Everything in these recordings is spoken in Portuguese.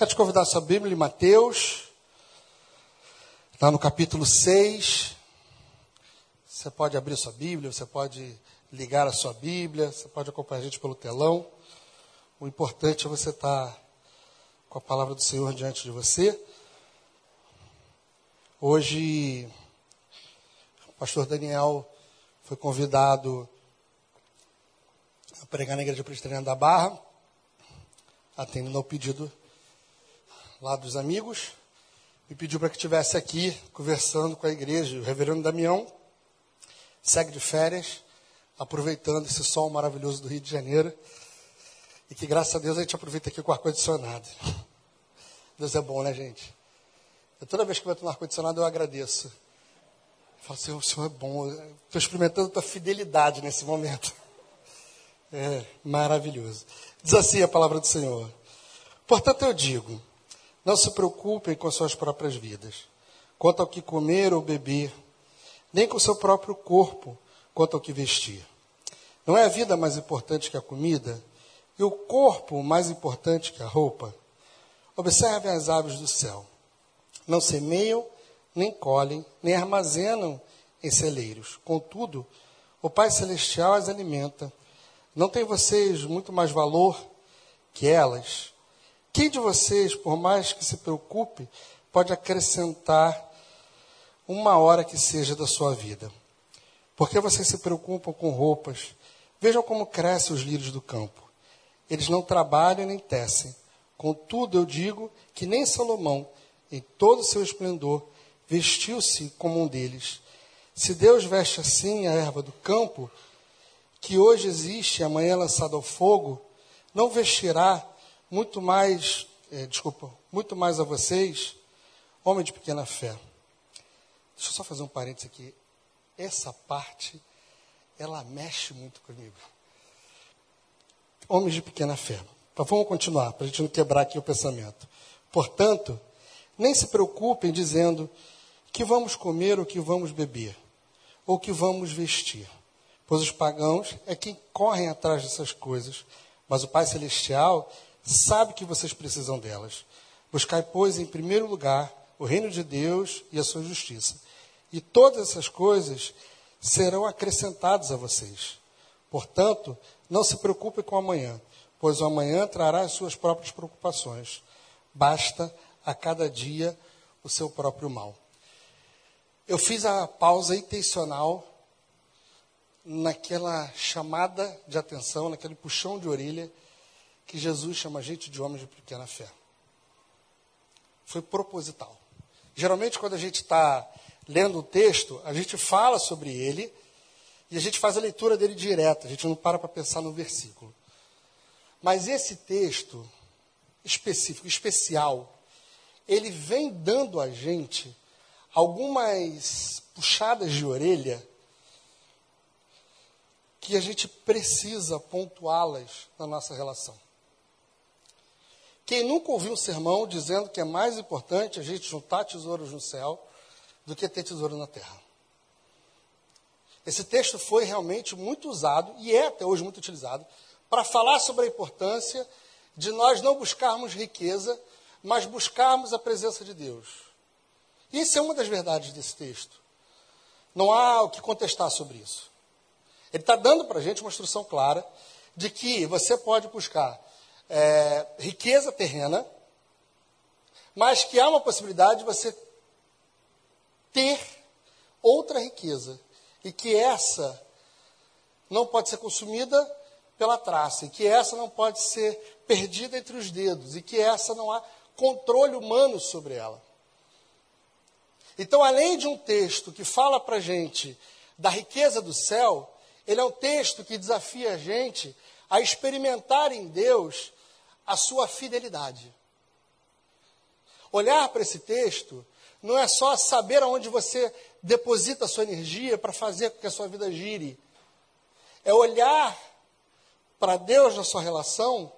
Quero te convidar a sua Bíblia em Mateus, lá no capítulo 6. Você pode abrir sua Bíblia, você pode ligar a sua Bíblia, você pode acompanhar a gente pelo telão. O importante é você estar com a palavra do Senhor diante de você. Hoje, o pastor Daniel foi convidado a pregar na Igreja Presbiteriana da Barra, atendendo ao pedido lá dos amigos, me pediu para que estivesse aqui conversando com a igreja. O reverendo Damião segue de férias, aproveitando esse sol maravilhoso do Rio de Janeiro. E que graças a Deus a gente aproveita aqui com o ar-condicionado. Deus é bom, né, gente? Eu, toda vez que eu entro no ar-condicionado eu agradeço. Eu falo assim, o Senhor é bom. Estou experimentando a tua fidelidade nesse momento. É maravilhoso. Diz assim a palavra do Senhor. Portanto, eu digo: não se preocupem com suas próprias vidas, quanto ao que comer ou beber, nem com seu próprio corpo, quanto ao que vestir. Não é a vida mais importante que a comida, e o corpo mais importante que a roupa? Observem as aves do céu. Não semeiam, nem colhem, nem armazenam em celeiros. Contudo, o Pai Celestial as alimenta. Não tem vocês muito mais valor que elas? Quem de vocês, por mais que se preocupe, pode acrescentar uma hora que seja da sua vida? Porque vocês se preocupam com roupas? Vejam como crescem os lírios do campo. Eles não trabalham nem tecem. Contudo, eu digo que nem Salomão, em todo o seu esplendor, vestiu-se como um deles. Se Deus veste assim a erva do campo, que hoje existe e amanhã é lançada ao fogo, não vestirá muito mais, é, desculpa, muito mais a vocês, homem de pequena fé. Deixa eu só fazer um parênteses aqui. Essa parte, ela mexe muito comigo. Homens de pequena fé. Então vamos continuar, para a gente não quebrar aqui o pensamento. Portanto, nem se preocupem dizendo que vamos comer ou que vamos beber, ou que vamos vestir. Pois os pagãos é quem correm atrás dessas coisas, mas o Pai Celestial sabe que vocês precisam delas. Buscai, pois, em primeiro lugar o reino de Deus e a sua justiça. E todas essas coisas serão acrescentadas a vocês. Portanto, não se preocupe com amanhã, pois o amanhã trará as suas próprias preocupações. Basta a cada dia o seu próprio mal. Eu fiz a pausa intencional naquela chamada de atenção, naquele puxão de orelha que Jesus chama a gente de homens de pequena fé. Foi proposital. Geralmente, quando a gente está lendo o texto, a gente fala sobre ele e a gente faz a leitura dele direta, a gente não para para pensar no versículo. Mas esse texto específico, especial, ele vem dando a gente algumas puxadas de orelha que a gente precisa pontuá-las na nossa relação. Quem nunca ouviu um sermão dizendo que é mais importante a gente juntar tesouros no céu do que ter tesouro na terra? Esse texto foi realmente muito usado, e é até hoje muito utilizado, para falar sobre a importância de nós não buscarmos riqueza, mas buscarmos a presença de Deus. E isso é uma das verdades desse texto. Não há o que contestar sobre isso. Ele está dando para a gente uma instrução clara de que você pode buscar é, riqueza terrena, mas que há uma possibilidade de você ter outra riqueza e que essa não pode ser consumida pela traça, e que essa não pode ser perdida entre os dedos, e que essa não há controle humano sobre ela. Então, além de um texto que fala para a gente da riqueza do céu, ele é um texto que desafia a gente a experimentar em Deus a sua fidelidade. Olhar para esse texto não é só saber aonde você deposita a sua energia para fazer com que a sua vida gire. É olhar para Deus na sua relação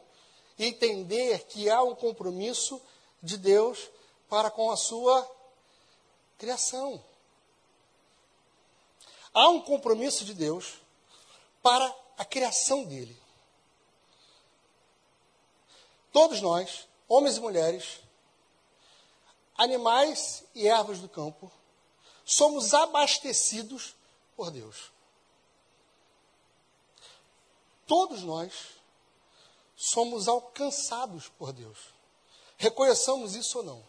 e entender que há um compromisso de Deus para com a sua criação. Há um compromisso de Deus para a criação dele. Todos nós, homens e mulheres, animais e ervas do campo, somos abastecidos por Deus. Todos nós somos alcançados por Deus. Reconheçamos isso ou não.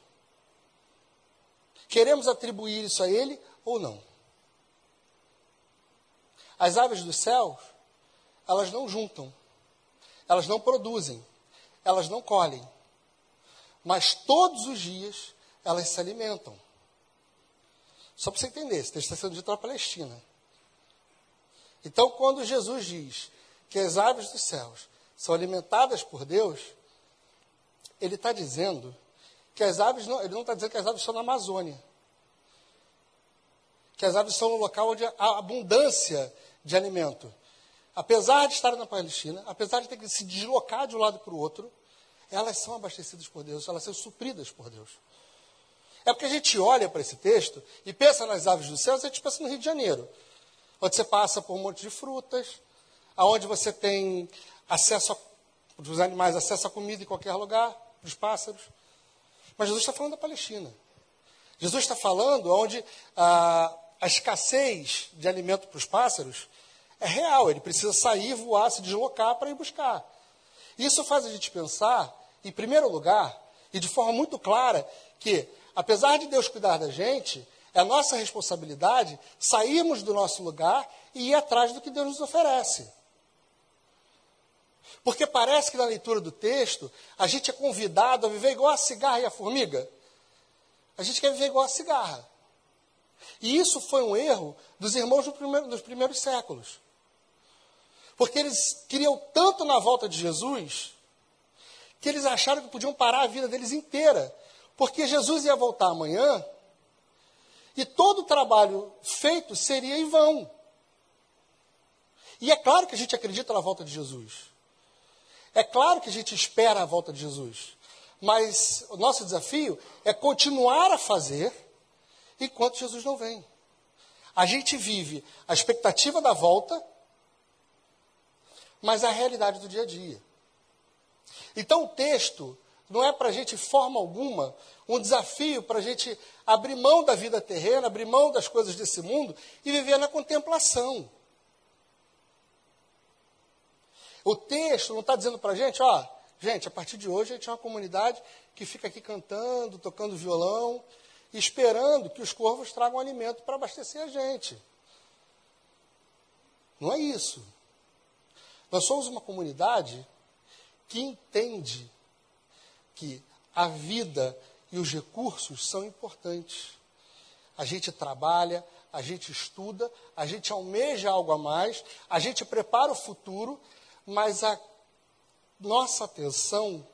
Queremos atribuir isso a Ele ou não. As aves dos céus, elas não juntam, elas não produzem, elas não colhem, mas todos os dias elas se alimentam. Só para você entender, esse texto está sendo dito na Palestina. Então, quando Jesus diz que as aves dos céus são alimentadas por Deus, ele está dizendo que as aves não, ele não está dizendo que as aves estão na Amazônia. Que as aves estão no local onde há abundância de alimento. Apesar de estar na Palestina, apesar de ter que se deslocar de um lado para o outro, elas são abastecidas por Deus, elas são supridas por Deus. É porque a gente olha para esse texto e pensa nas aves dos céus, a gente pensa no Rio de Janeiro, onde você passa por um monte de frutas, aonde você tem acesso a, os animais acesso a comida em qualquer lugar, para os pássaros. Mas Jesus está falando da Palestina. Jesus está falando onde a, a escassez de alimento para os pássaros é real. Ele precisa sair, voar, se deslocar para ir buscar. Isso faz a gente pensar, em primeiro lugar, e de forma muito clara, que apesar de Deus cuidar da gente, é nossa responsabilidade sairmos do nosso lugar e ir atrás do que Deus nos oferece. Porque parece que na leitura do texto, a gente é convidado a viver igual a cigarra e a formiga. A gente quer viver igual a cigarra. E isso foi um erro dos irmãos do primeiro, dos primeiros séculos. Porque eles queriam tanto na volta de Jesus, que eles acharam que podiam parar a vida deles inteira. Porque Jesus ia voltar amanhã, e todo o trabalho feito seria em vão. E é claro que a gente acredita na volta de Jesus. É claro que a gente espera a volta de Jesus. Mas o nosso desafio é continuar a fazer enquanto Jesus não vem. A gente vive a expectativa da volta, mas a realidade do dia a dia. Então o texto não é para a gente, forma alguma, um desafio para a gente abrir mão da vida terrena, abrir mão das coisas desse mundo e viver na contemplação. O texto não está dizendo para a gente, ó, gente, a partir de hoje a gente é uma comunidade que fica aqui cantando, tocando violão, esperando que os corvos tragam alimento para abastecer a gente. Não é isso. Nós somos uma comunidade que entende que a vida e os recursos são importantes. A gente trabalha, a gente estuda, a gente almeja algo a mais, a gente prepara o futuro mas a nossa atenção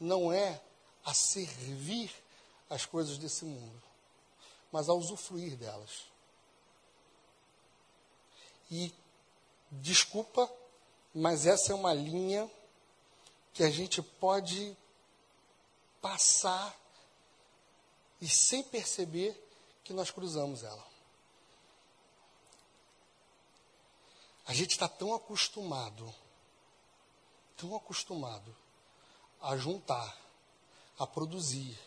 não é a servir as coisas desse mundo, mas a usufruir delas. E, desculpa, mas essa é uma linha que a gente pode passar e sem perceber que nós cruzamos ela. A gente está tão acostumado, tão acostumado a juntar, a produzir,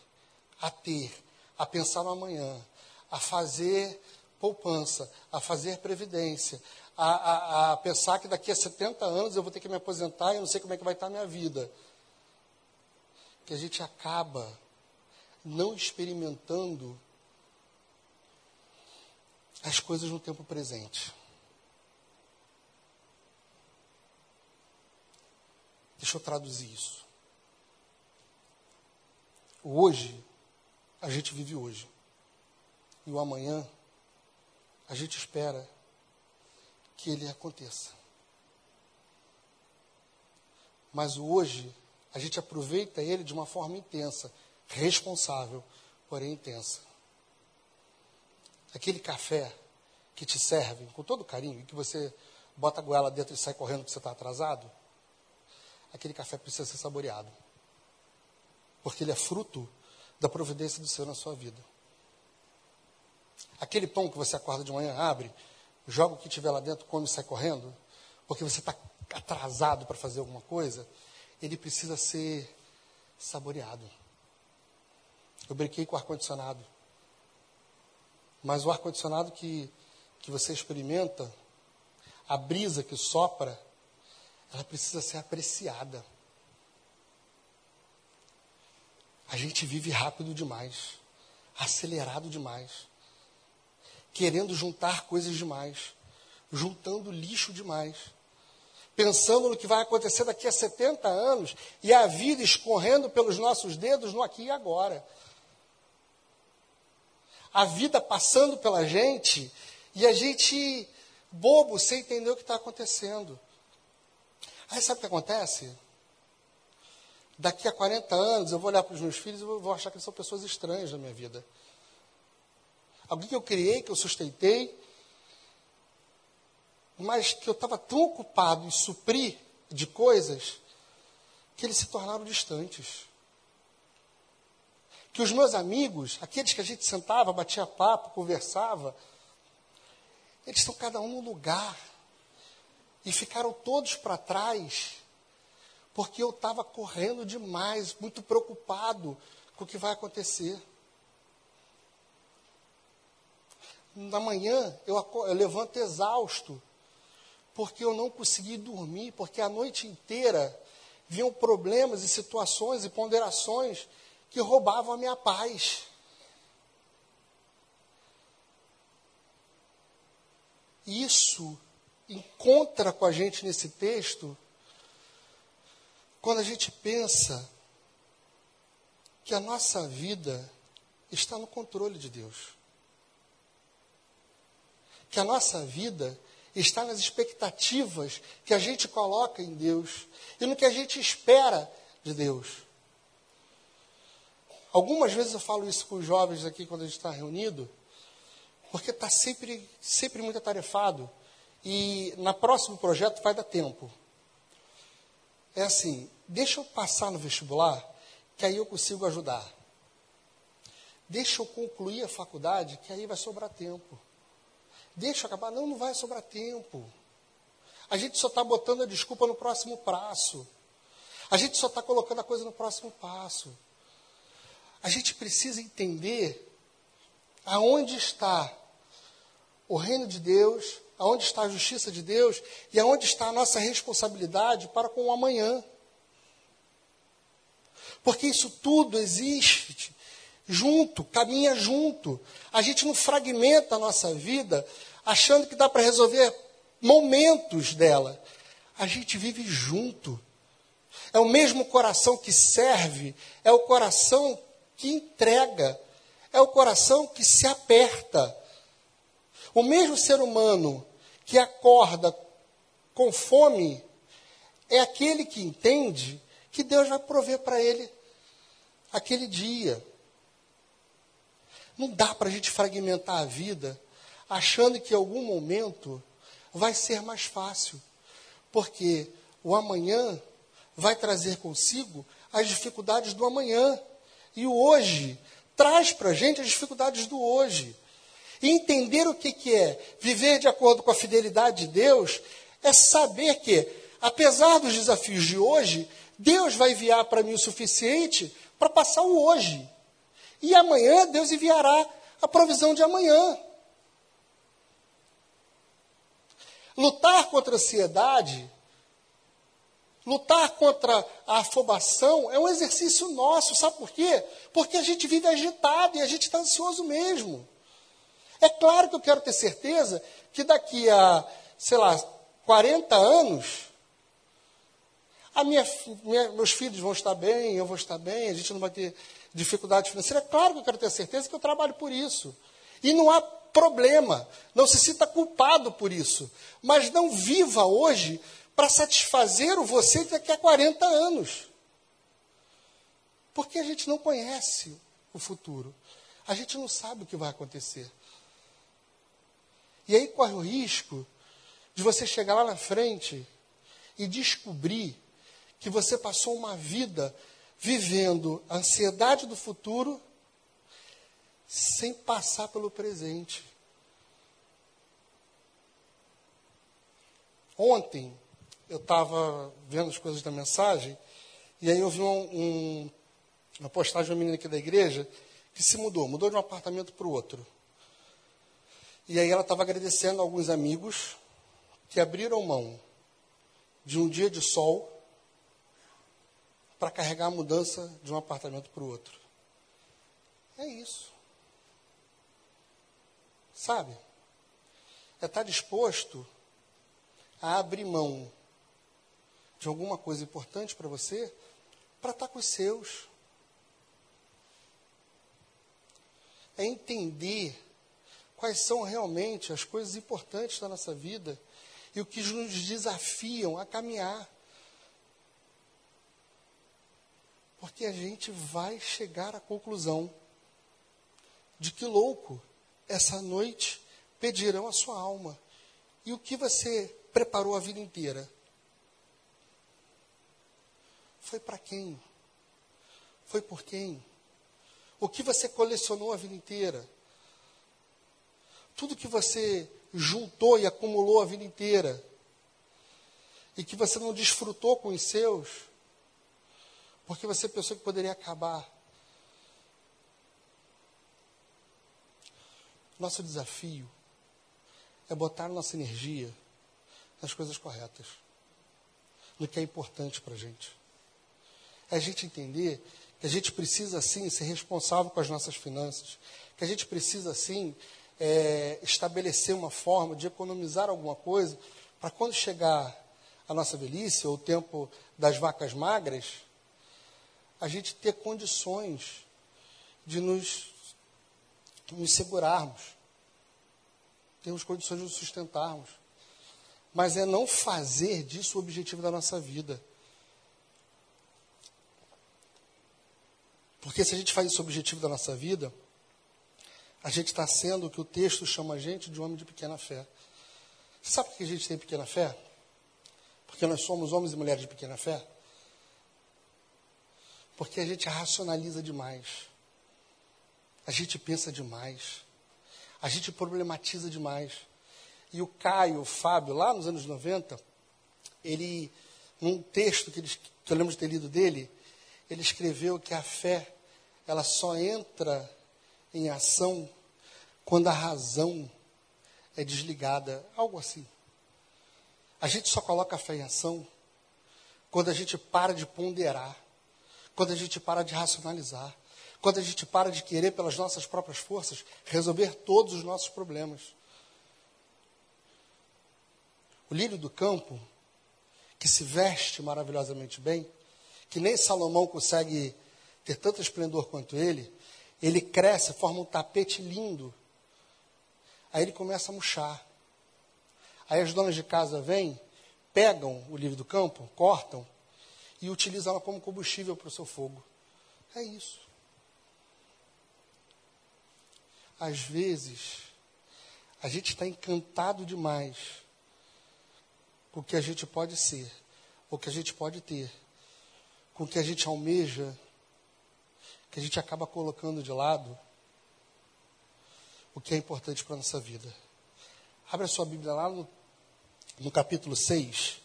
a ter, a pensar no amanhã, a fazer poupança, a fazer previdência, a, a, a, pensar que daqui a 70 anos eu vou ter que me aposentar e eu não sei como é que vai estar a minha vida. Que a gente acaba não experimentando as coisas no tempo presente. Deixa eu traduzir isso. Hoje, a gente vive hoje. E o amanhã, a gente espera que ele aconteça. Mas o hoje, a gente aproveita ele de uma forma intensa, responsável, porém intensa. Aquele café que te serve com todo carinho e que você bota a goela dentro e sai correndo porque você está atrasado, aquele café precisa ser saboreado. Porque ele é fruto da providência do Senhor na sua vida. Aquele pão que você acorda de manhã, abre, joga o que tiver lá dentro, come e sai correndo, porque você está atrasado para fazer alguma coisa, ele precisa ser saboreado. Eu brinquei com o ar-condicionado. Mas o ar-condicionado que, que você experimenta, a brisa que sopra, ela precisa ser apreciada. A gente vive rápido demais, acelerado demais, querendo juntar coisas demais, juntando lixo demais, pensando no que vai acontecer daqui a 70 anos e a vida escorrendo pelos nossos dedos no aqui e agora. A vida passando pela gente e a gente bobo sem entender o que está acontecendo. Aí sabe o que acontece? Daqui a 40 anos eu vou olhar para os meus filhos e vou achar que eles são pessoas estranhas na minha vida. Alguém que eu criei, que eu sustentei, mas que eu estava tão ocupado em suprir de coisas que eles se tornaram distantes. Que os meus amigos, aqueles que a gente sentava, batia papo, conversava, eles estão cada um no lugar e ficaram todos para trás, porque eu estava correndo demais, muito preocupado com o que vai acontecer. Na manhã eu, eu levanto exausto, porque eu não consegui dormir, porque a noite inteira vinham problemas e situações e ponderações que roubavam a minha paz. Isso encontra com a gente nesse texto quando a gente pensa que a nossa vida está no controle de Deus. Que a nossa vida está nas expectativas que a gente coloca em Deus e no que a gente espera de Deus. Algumas vezes eu falo isso com os jovens aqui quando a gente está reunido, porque está sempre, sempre muito atarefado. E na próximo projeto vai dar tempo. É assim, deixa eu passar no vestibular, que aí eu consigo ajudar. Deixa eu concluir a faculdade, que aí vai sobrar tempo. Deixa acabar. Não, não vai sobrar tempo. A gente só está botando a desculpa no próximo passo. A gente só está colocando a coisa no próximo passo. A gente precisa entender aonde está o reino de Deus, aonde está a justiça de Deus e aonde está a nossa responsabilidade para com o amanhã. Porque isso tudo existe junto, caminha junto. A gente não fragmenta a nossa vida achando que dá para resolver momentos dela. A gente vive junto. É o mesmo coração que serve, é o coração que entrega, é o coração que se aperta. O mesmo ser humano que acorda com fome é aquele que entende que Deus vai prover para ele aquele dia. Não dá para a gente fragmentar a vida achando que em algum momento vai ser mais fácil, porque o amanhã vai trazer consigo as dificuldades do amanhã. E o hoje traz para a gente as dificuldades do hoje. E entender o que, que é viver de acordo com a fidelidade de Deus é saber que, apesar dos desafios de hoje, Deus vai enviar para mim o suficiente para passar o hoje. E amanhã Deus enviará a provisão de amanhã. Lutar contra a ansiedade, lutar contra a afobação é um exercício nosso, sabe por quê? Porque a gente vive agitado e a gente está ansioso mesmo. É claro que eu quero ter certeza que daqui a, sei lá, 40 anos, a minha, minha, meus filhos vão estar bem, eu vou estar bem, a gente não vai ter dificuldade financeira. É claro que eu quero ter certeza que eu trabalho por isso. E não há problema, não se sinta culpado por isso. Mas não viva hoje para satisfazer o você daqui a 40 anos. Porque a gente não conhece o futuro. A gente não sabe o que vai acontecer. E aí corre o risco de você chegar lá na frente e descobrir que você passou uma vida vivendo a ansiedade do futuro sem passar pelo presente. Ontem eu estava vendo as coisas da mensagem e aí eu vi um, um, uma postagem de uma menina aqui da igreja que se mudou, mudou de um apartamento para o outro. E aí ela estava agradecendo a alguns amigos que abriram mão de um dia de sol para carregar a mudança de um apartamento para o outro. É isso. Sabe? É estar tá disposto a abrir mão de alguma coisa importante para você para estar tá com os seus. É entender quais são realmente as coisas importantes da nossa vida e o que nos desafiam a caminhar. Porque a gente vai chegar à conclusão de que louco, essa noite pedirão a sua alma. E o que você preparou a vida inteira? Foi para quem? Foi por quem? O que você colecionou a vida inteira? Tudo que você juntou e acumulou a vida inteira e que você não desfrutou com os seus, porque você pensou que poderia acabar. Nosso desafio é botar nossa energia nas coisas corretas, no que é importante para a gente. É a gente entender que a gente precisa, sim, ser responsável com as nossas finanças, que a gente precisa, sim, é, estabelecer uma forma de economizar alguma coisa para quando chegar a nossa velhice, ou o tempo das vacas magras, a gente ter condições de nos, nos segurarmos, termos condições de nos sustentarmos. Mas é não fazer disso o objetivo da nossa vida. Porque se a gente faz isso o objetivo da nossa vida, a gente está sendo o que o texto chama a gente de homem de pequena fé. Sabe por que a gente tem pequena fé? Porque nós somos homens e mulheres de pequena fé? Porque a gente racionaliza demais. A gente pensa demais. A gente problematiza demais. E o Caio, o Fábio, lá nos anos 90, ele, num texto que, ele, que eu lembro de ter lido dele, ele escreveu que a fé, ela só entra em ação quando a razão é desligada, algo assim. A gente só coloca a fé em ação quando a gente para de ponderar, quando a gente para de racionalizar, quando a gente para de querer, pelas nossas próprias forças, resolver todos os nossos problemas. O lírio do campo, que se veste maravilhosamente bem, que nem Salomão consegue ter tanto esplendor quanto ele, ele cresce, forma um tapete lindo. Aí ele começa a murchar. Aí as donas de casa vêm, pegam o livro do campo, cortam e utilizam ela como combustível para o seu fogo. É isso. Às vezes, a gente está encantado demais com o que a gente pode ser, o que a gente pode ter, com o que a gente almeja que a gente acaba colocando de lado o que é importante para a nossa vida. Abre a sua Bíblia lá no, no capítulo 6.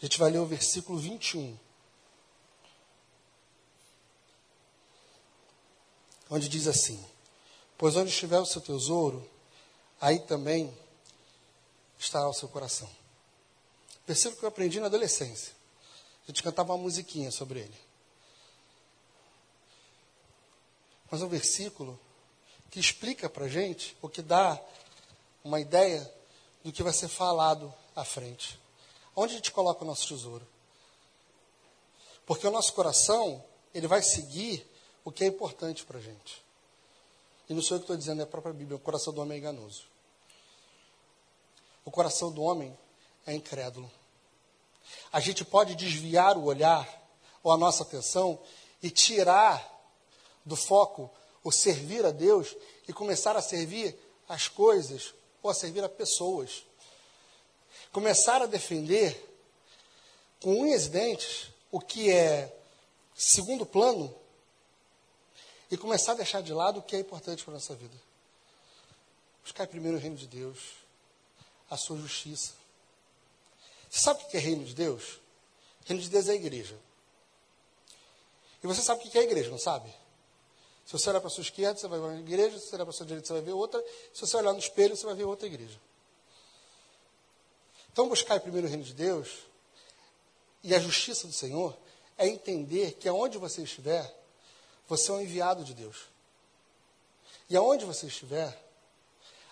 A gente vai ler o versículo 21. Onde diz assim: Pois onde estiver o seu tesouro, aí também estará o seu coração. Versículo que eu aprendi na adolescência. A gente cantava uma musiquinha sobre ele. mas é um versículo que explica para gente, ou que dá uma ideia do que vai ser falado à frente. Onde a gente coloca o nosso tesouro? Porque o nosso coração, ele vai seguir o que é importante para a gente. E não sou eu que estou dizendo, é a própria Bíblia. O coração do homem é enganoso. O coração do homem é incrédulo. A gente pode desviar o olhar ou a nossa atenção e tirar do foco o servir a Deus e começar a servir as coisas ou a servir a pessoas. Começar a defender com unhas e dentes o que é segundo plano e começar a deixar de lado o que é importante para a nossa vida. Buscar primeiro o reino de Deus, a sua justiça. Você sabe o que é reino de Deus? Reino de Deus é a igreja. E você sabe o que é a igreja, não sabe? Se você olhar para a sua esquerda, você vai ver uma igreja. Se você olhar para a sua direita, você vai ver outra. Se você olhar no espelho, você vai ver outra igreja. Então, buscar primeiro o reino de Deus e a justiça do Senhor é entender que aonde você estiver, você é um enviado de Deus. E aonde você estiver,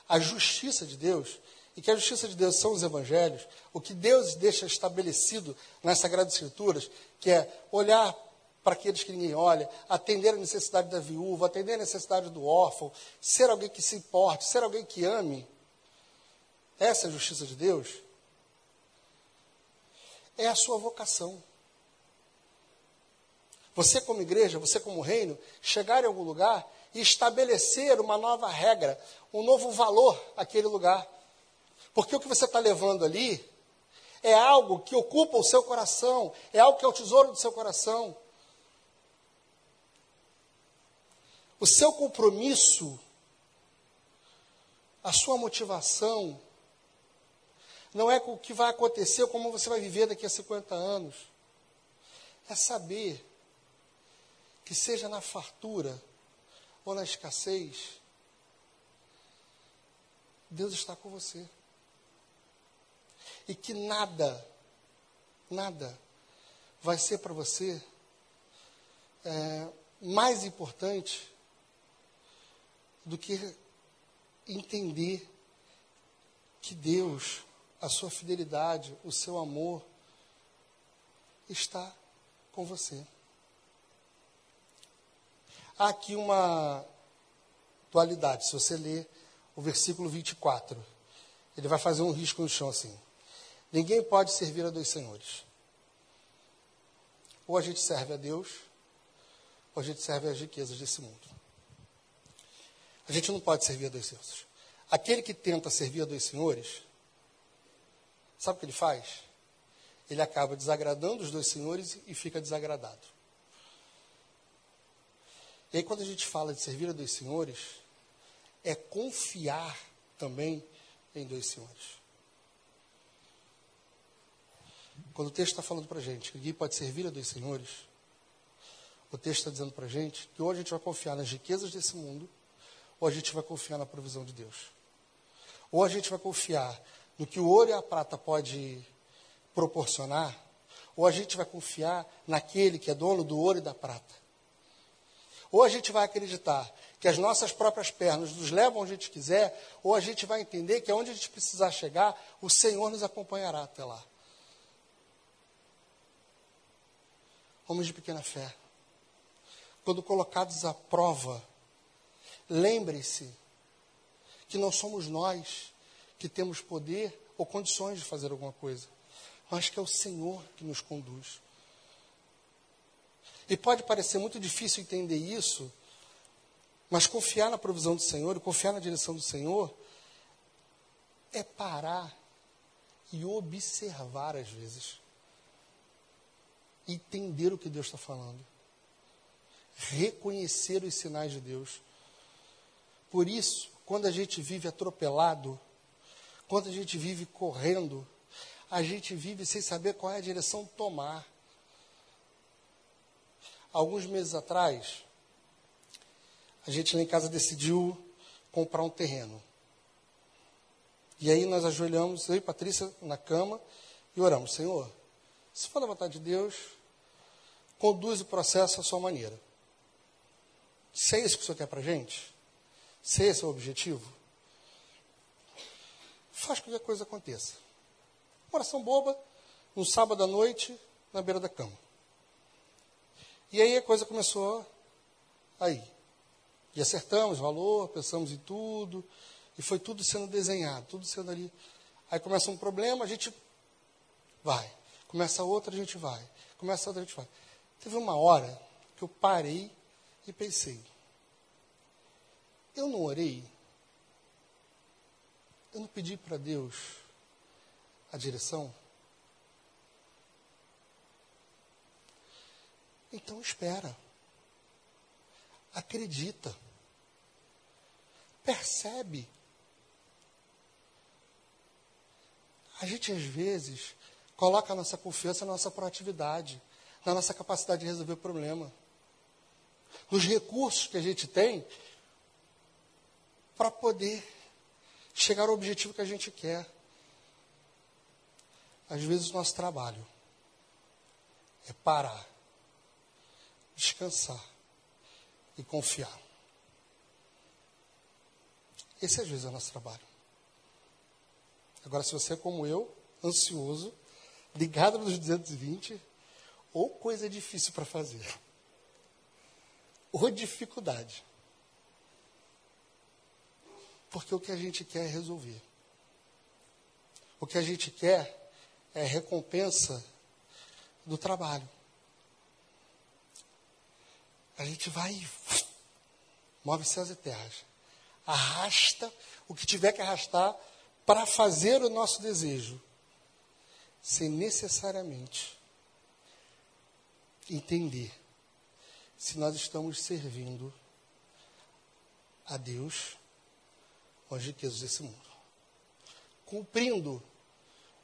a justiça de Deus, e que a justiça de Deus são os evangelhos, o que Deus deixa estabelecido nas Sagradas Escrituras, que é olhar para aqueles que ninguém olha, atender a necessidade da viúva, atender a necessidade do órfão, ser alguém que se importe, ser alguém que ame. Essa é a justiça de Deus. É a sua vocação. Você, como igreja, você, como reino, chegar em algum lugar e estabelecer uma nova regra, um novo valor àquele lugar. Porque o que você está levando ali é algo que ocupa o seu coração, é algo que é o tesouro do seu coração. O seu compromisso, a sua motivação, não é com o que vai acontecer como você vai viver daqui a 50 anos. É saber que seja na fartura ou na escassez, Deus está com você. E que nada, nada vai ser para você é, mais importante do que entender que Deus, a sua fidelidade, o seu amor, está com você. Há aqui uma dualidade. Se você ler o versículo 24, ele vai fazer um risco no chão assim. Ninguém pode servir a dois senhores. Ou a gente serve a Deus, ou a gente serve às riquezas desse mundo. A gente não pode servir a dois senhores. Aquele que tenta servir a dois senhores, sabe o que ele faz? Ele acaba desagradando os dois senhores e fica desagradado. E aí, quando a gente fala de servir a dois senhores, é confiar também em dois senhores. Quando o texto está falando para a gente que ninguém pode servir a dois senhores, o texto está dizendo para a gente que ou a gente vai confiar nas riquezas desse mundo, ou a gente vai confiar na provisão de Deus. Ou a gente vai confiar no que o ouro e a prata pode proporcionar, ou a gente vai confiar naquele que é dono do ouro e da prata. Ou a gente vai acreditar que as nossas próprias pernas nos levam onde a gente quiser, ou a gente vai entender que aonde a gente precisar chegar, o Senhor nos acompanhará até lá. Homens de pequena fé, quando colocados à prova, lembre-se que não somos nós que temos poder ou condições de fazer alguma coisa, mas que é o Senhor que nos conduz. E pode parecer muito difícil entender isso, mas confiar na provisão do Senhor e confiar na direção do Senhor é parar e observar às vezes. Entender o que Deus está falando. Reconhecer os sinais de Deus. Por isso, quando a gente vive atropelado, quando a gente vive correndo, a gente vive sem saber qual é a direção tomar alguns meses atrás, a gente lá em casa decidiu comprar um terreno. E aí nós ajoelhamos, eu e Patrícia, na cama e oramos: Senhor, se for da vontade de Deus, conduz o processo à sua maneira. Se é isso que o Senhor quer para a gente, se esse é o objetivo, faz com que a coisa aconteça. Oração boba, um sábado à noite, na beira da cama. E aí a coisa começou aí. E acertamos valor, pensamos em tudo, e foi tudo sendo desenhado, tudo sendo ali. Aí começa um problema, a gente vai. Começa outra, a gente vai. Começa outra, a gente vai. Teve uma hora que eu parei e pensei: eu não orei? Eu não pedi para Deus a direção? Então espera. Acredita. Percebe. A gente às vezes coloca a nossa confiança na nossa proatividade, na nossa capacidade de resolver o problema. nos recursos que a gente tem para poder chegar ao objetivo que a gente quer. Às vezes o nosso trabalho é parar, descansar e confiar. Esse às vezes é o nosso trabalho. Agora, se você é como eu, ansioso, ligado nos 220, ou coisa difícil para fazer, ou dificuldade. Porque o que a gente quer é resolver. O que a gente quer é recompensa do trabalho. A gente vai move céus e terras. Arrasta o que tiver que arrastar para fazer o nosso desejo, sem necessariamente entender se nós estamos servindo a Deus ou as riquezas desse mundo. Cumprindo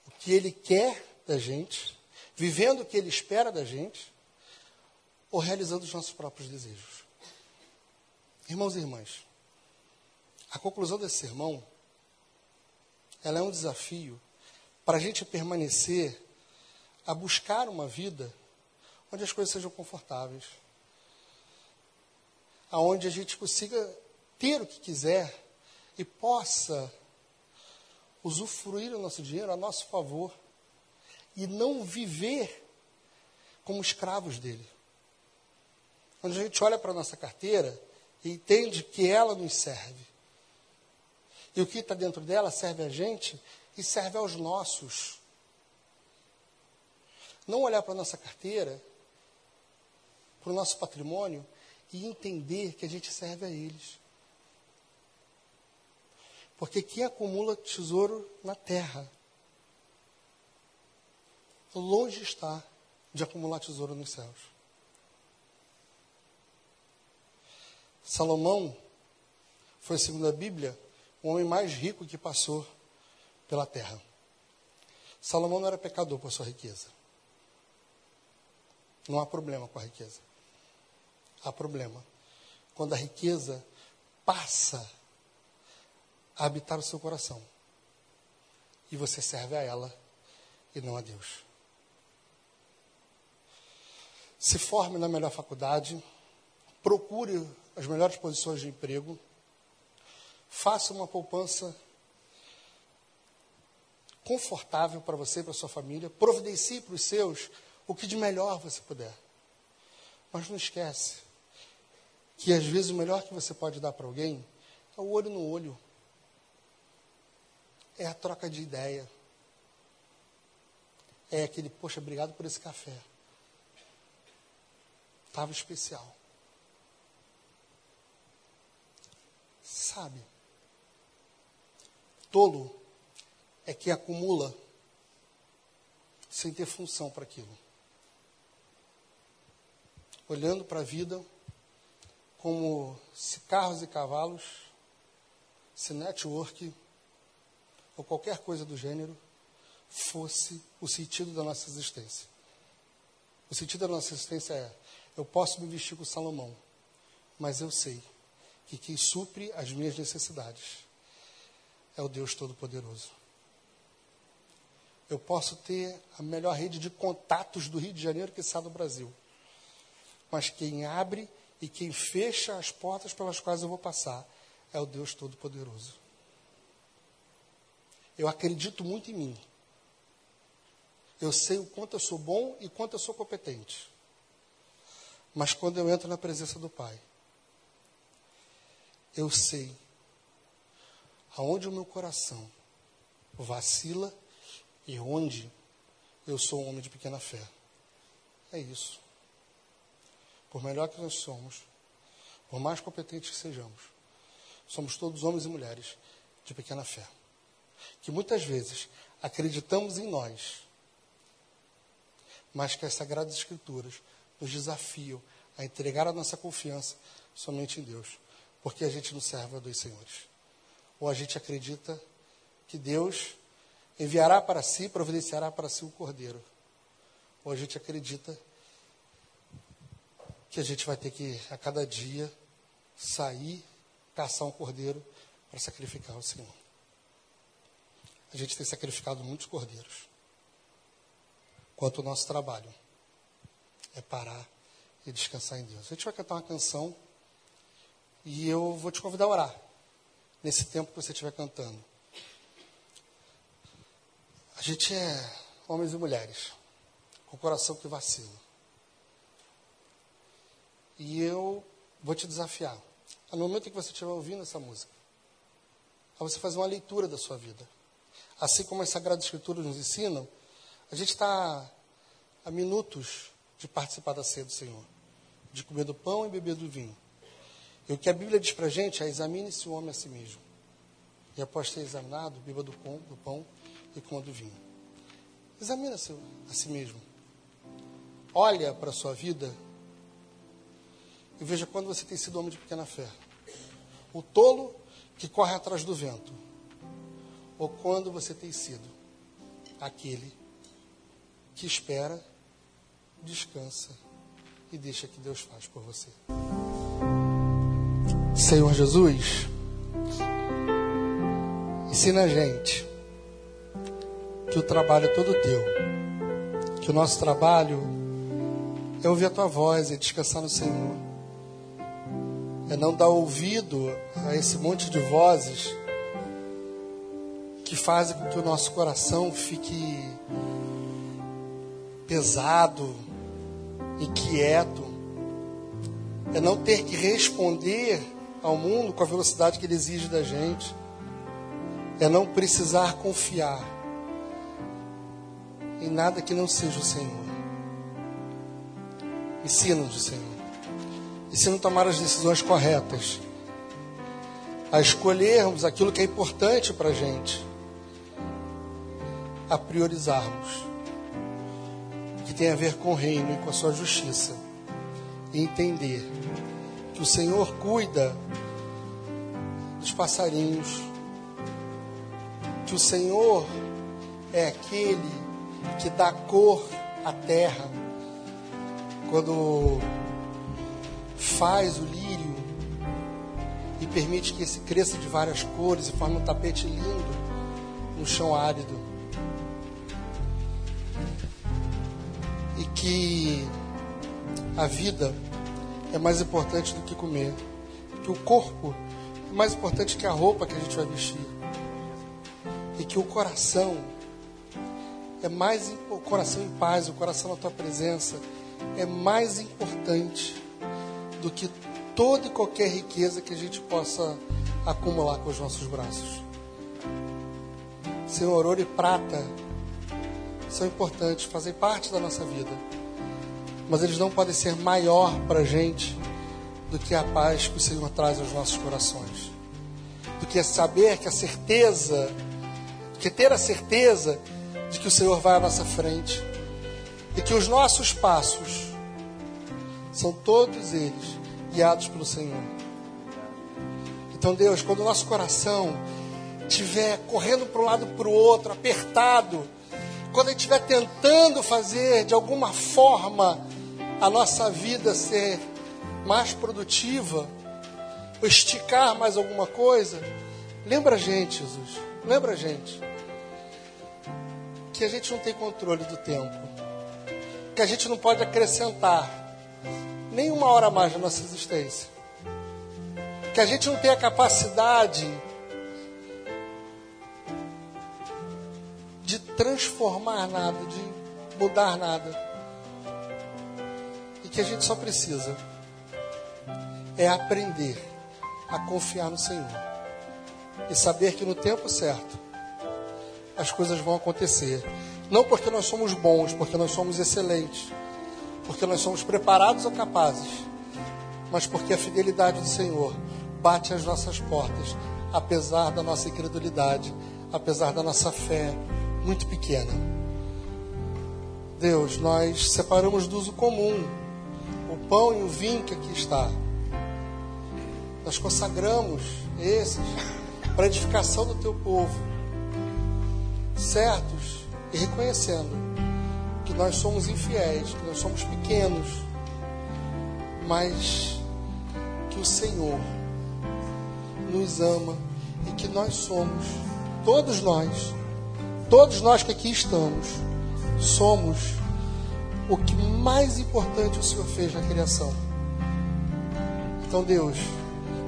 o que Ele quer da gente, vivendo o que Ele espera da gente, ou realizando os nossos próprios desejos. Irmãos e irmãs, a conclusão desse sermão ela é um desafio para a gente permanecer a buscar uma vida onde as coisas sejam confortáveis, aonde a gente consiga ter o que quiser e possa usufruir o nosso dinheiro a nosso favor e não viver como escravos dele. Quando a gente olha para a nossa carteira e entende que ela nos serve, e o que está dentro dela serve a gente e serve aos nossos. Não olhar para a nossa carteira, para o nosso patrimônio e entender que a gente serve a eles. Porque quem acumula tesouro na terra, longe está de acumular tesouro nos céus. Salomão foi, segundo a Bíblia, o homem mais rico que passou pela terra. Salomão não era pecador por sua riqueza. Não há problema com a riqueza. Há problema quando a riqueza passa a habitar o seu coração e você serve a ela e não a Deus. Se forme na melhor faculdade, procure as melhores posições de emprego Faça uma poupança confortável para você e para sua família. Providencie para os seus o que de melhor você puder. Mas não esquece que às vezes o melhor que você pode dar para alguém é o olho no olho. É a troca de ideia. É aquele, poxa, obrigado por esse café. Estava especial. Sabe? Tolo é que acumula sem ter função para aquilo. Olhando para a vida como se carros e cavalos, se network ou qualquer coisa do gênero fosse o sentido da nossa existência. O sentido da nossa existência é: eu posso me vestir com Salomão, mas eu sei que quem supre as minhas necessidades é o Deus Todo-Poderoso. Eu posso ter a melhor rede de contatos do Rio de Janeiro que está do Brasil. Mas quem abre e quem fecha as portas pelas quais eu vou passar é o Deus Todo-Poderoso. Eu acredito muito em mim. Eu sei o quanto eu sou bom e quanto eu sou competente. Mas quando eu entro na presença do Pai, eu sei aonde o meu coração vacila e onde eu sou um homem de pequena fé. É isso. Por melhor que nós somos, por mais competentes que sejamos, somos todos homens e mulheres de pequena fé. Que muitas vezes acreditamos em nós, mas que as Sagradas Escrituras nos desafiam a entregar a nossa confiança somente em Deus, porque a gente não serve a dois senhores. Ou a gente acredita que Deus enviará para si, providenciará para si o cordeiro. Ou a gente acredita que a gente vai ter que, a cada dia, sair, caçar um cordeiro para sacrificar ao Senhor. A gente tem sacrificado muitos cordeiros. Quanto o nosso trabalho é parar e descansar em Deus. A gente vai cantar uma canção e eu vou te convidar a orar nesse tempo que você estiver cantando. A gente é homens e mulheres com o coração que vacila. E eu vou te desafiar. No momento em que você estiver ouvindo essa música, a você fazer uma leitura da sua vida. Assim como as Sagradas Escrituras nos ensinam, a gente está a minutos de participar da ceia do Senhor, de comer do pão e beber do vinho. E o que a Bíblia diz para a gente é: examine-se o homem a si mesmo. E após ter examinado, beba do pão, do pão e coma do vinho. Examina-se a si mesmo. Olha para a sua vida e veja quando você tem sido homem de pequena fé. O tolo que corre atrás do vento. Ou quando você tem sido aquele que espera, descansa e deixa que Deus faz por você. Senhor Jesus, ensina a gente que o trabalho é todo teu, que o nosso trabalho é ouvir a tua voz e descansar no Senhor, é não dar ouvido a esse monte de vozes que fazem com que o nosso coração fique pesado, inquieto, é não ter que responder ao mundo com a velocidade que ele exige da gente, é não precisar confiar em nada que não seja o Senhor. Ensina-nos, Senhor. Ensina a tomar as decisões corretas, a escolhermos aquilo que é importante para a gente, a priorizarmos que tem a ver com o reino e com a sua justiça, e entender que o Senhor cuida dos passarinhos, que o Senhor é aquele que dá cor à terra, quando faz o lírio e permite que esse cresça de várias cores e forma um tapete lindo no chão árido. E que a vida é mais importante do que comer, que o corpo é mais importante que a roupa que a gente vai vestir, e que o coração é mais o coração em paz, o coração na tua presença é mais importante do que toda e qualquer riqueza que a gente possa acumular com os nossos braços. Senhor, ouro e prata são importantes, fazem parte da nossa vida mas eles não podem ser maior para a gente do que a paz que o Senhor traz aos nossos corações. Do que saber que a certeza, que ter a certeza de que o Senhor vai à nossa frente e que os nossos passos são todos eles guiados pelo Senhor. Então, Deus, quando o nosso coração estiver correndo para um lado para o outro, apertado, quando gente estiver tentando fazer de alguma forma a nossa vida ser mais produtiva, ou esticar mais alguma coisa, lembra a gente, Jesus, lembra a gente que a gente não tem controle do tempo, que a gente não pode acrescentar nem uma hora mais na nossa existência, que a gente não tem a capacidade de transformar nada, de mudar nada que a gente só precisa é aprender a confiar no Senhor e saber que no tempo certo as coisas vão acontecer. Não porque nós somos bons, porque nós somos excelentes, porque nós somos preparados ou capazes, mas porque a fidelidade do Senhor bate às nossas portas, apesar da nossa incredulidade, apesar da nossa fé muito pequena. Deus, nós separamos do uso comum o pão e o vinho que aqui está. Nós consagramos esses para a edificação do teu povo, certos e reconhecendo que nós somos infiéis, que nós somos pequenos, mas que o Senhor nos ama e que nós somos, todos nós, todos nós que aqui estamos, somos o que mais importante o Senhor fez na criação. Então, Deus,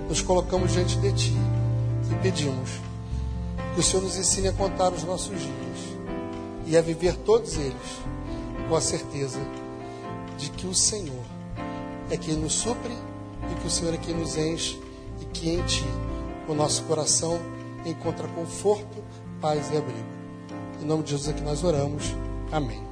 nos colocamos diante de Ti e pedimos que o Senhor nos ensine a contar os nossos dias e a viver todos eles com a certeza de que o Senhor é quem nos supre e que o Senhor é quem nos enche e que em Ti o nosso coração encontra conforto, paz e abrigo. Em nome de Jesus é que nós oramos. Amém.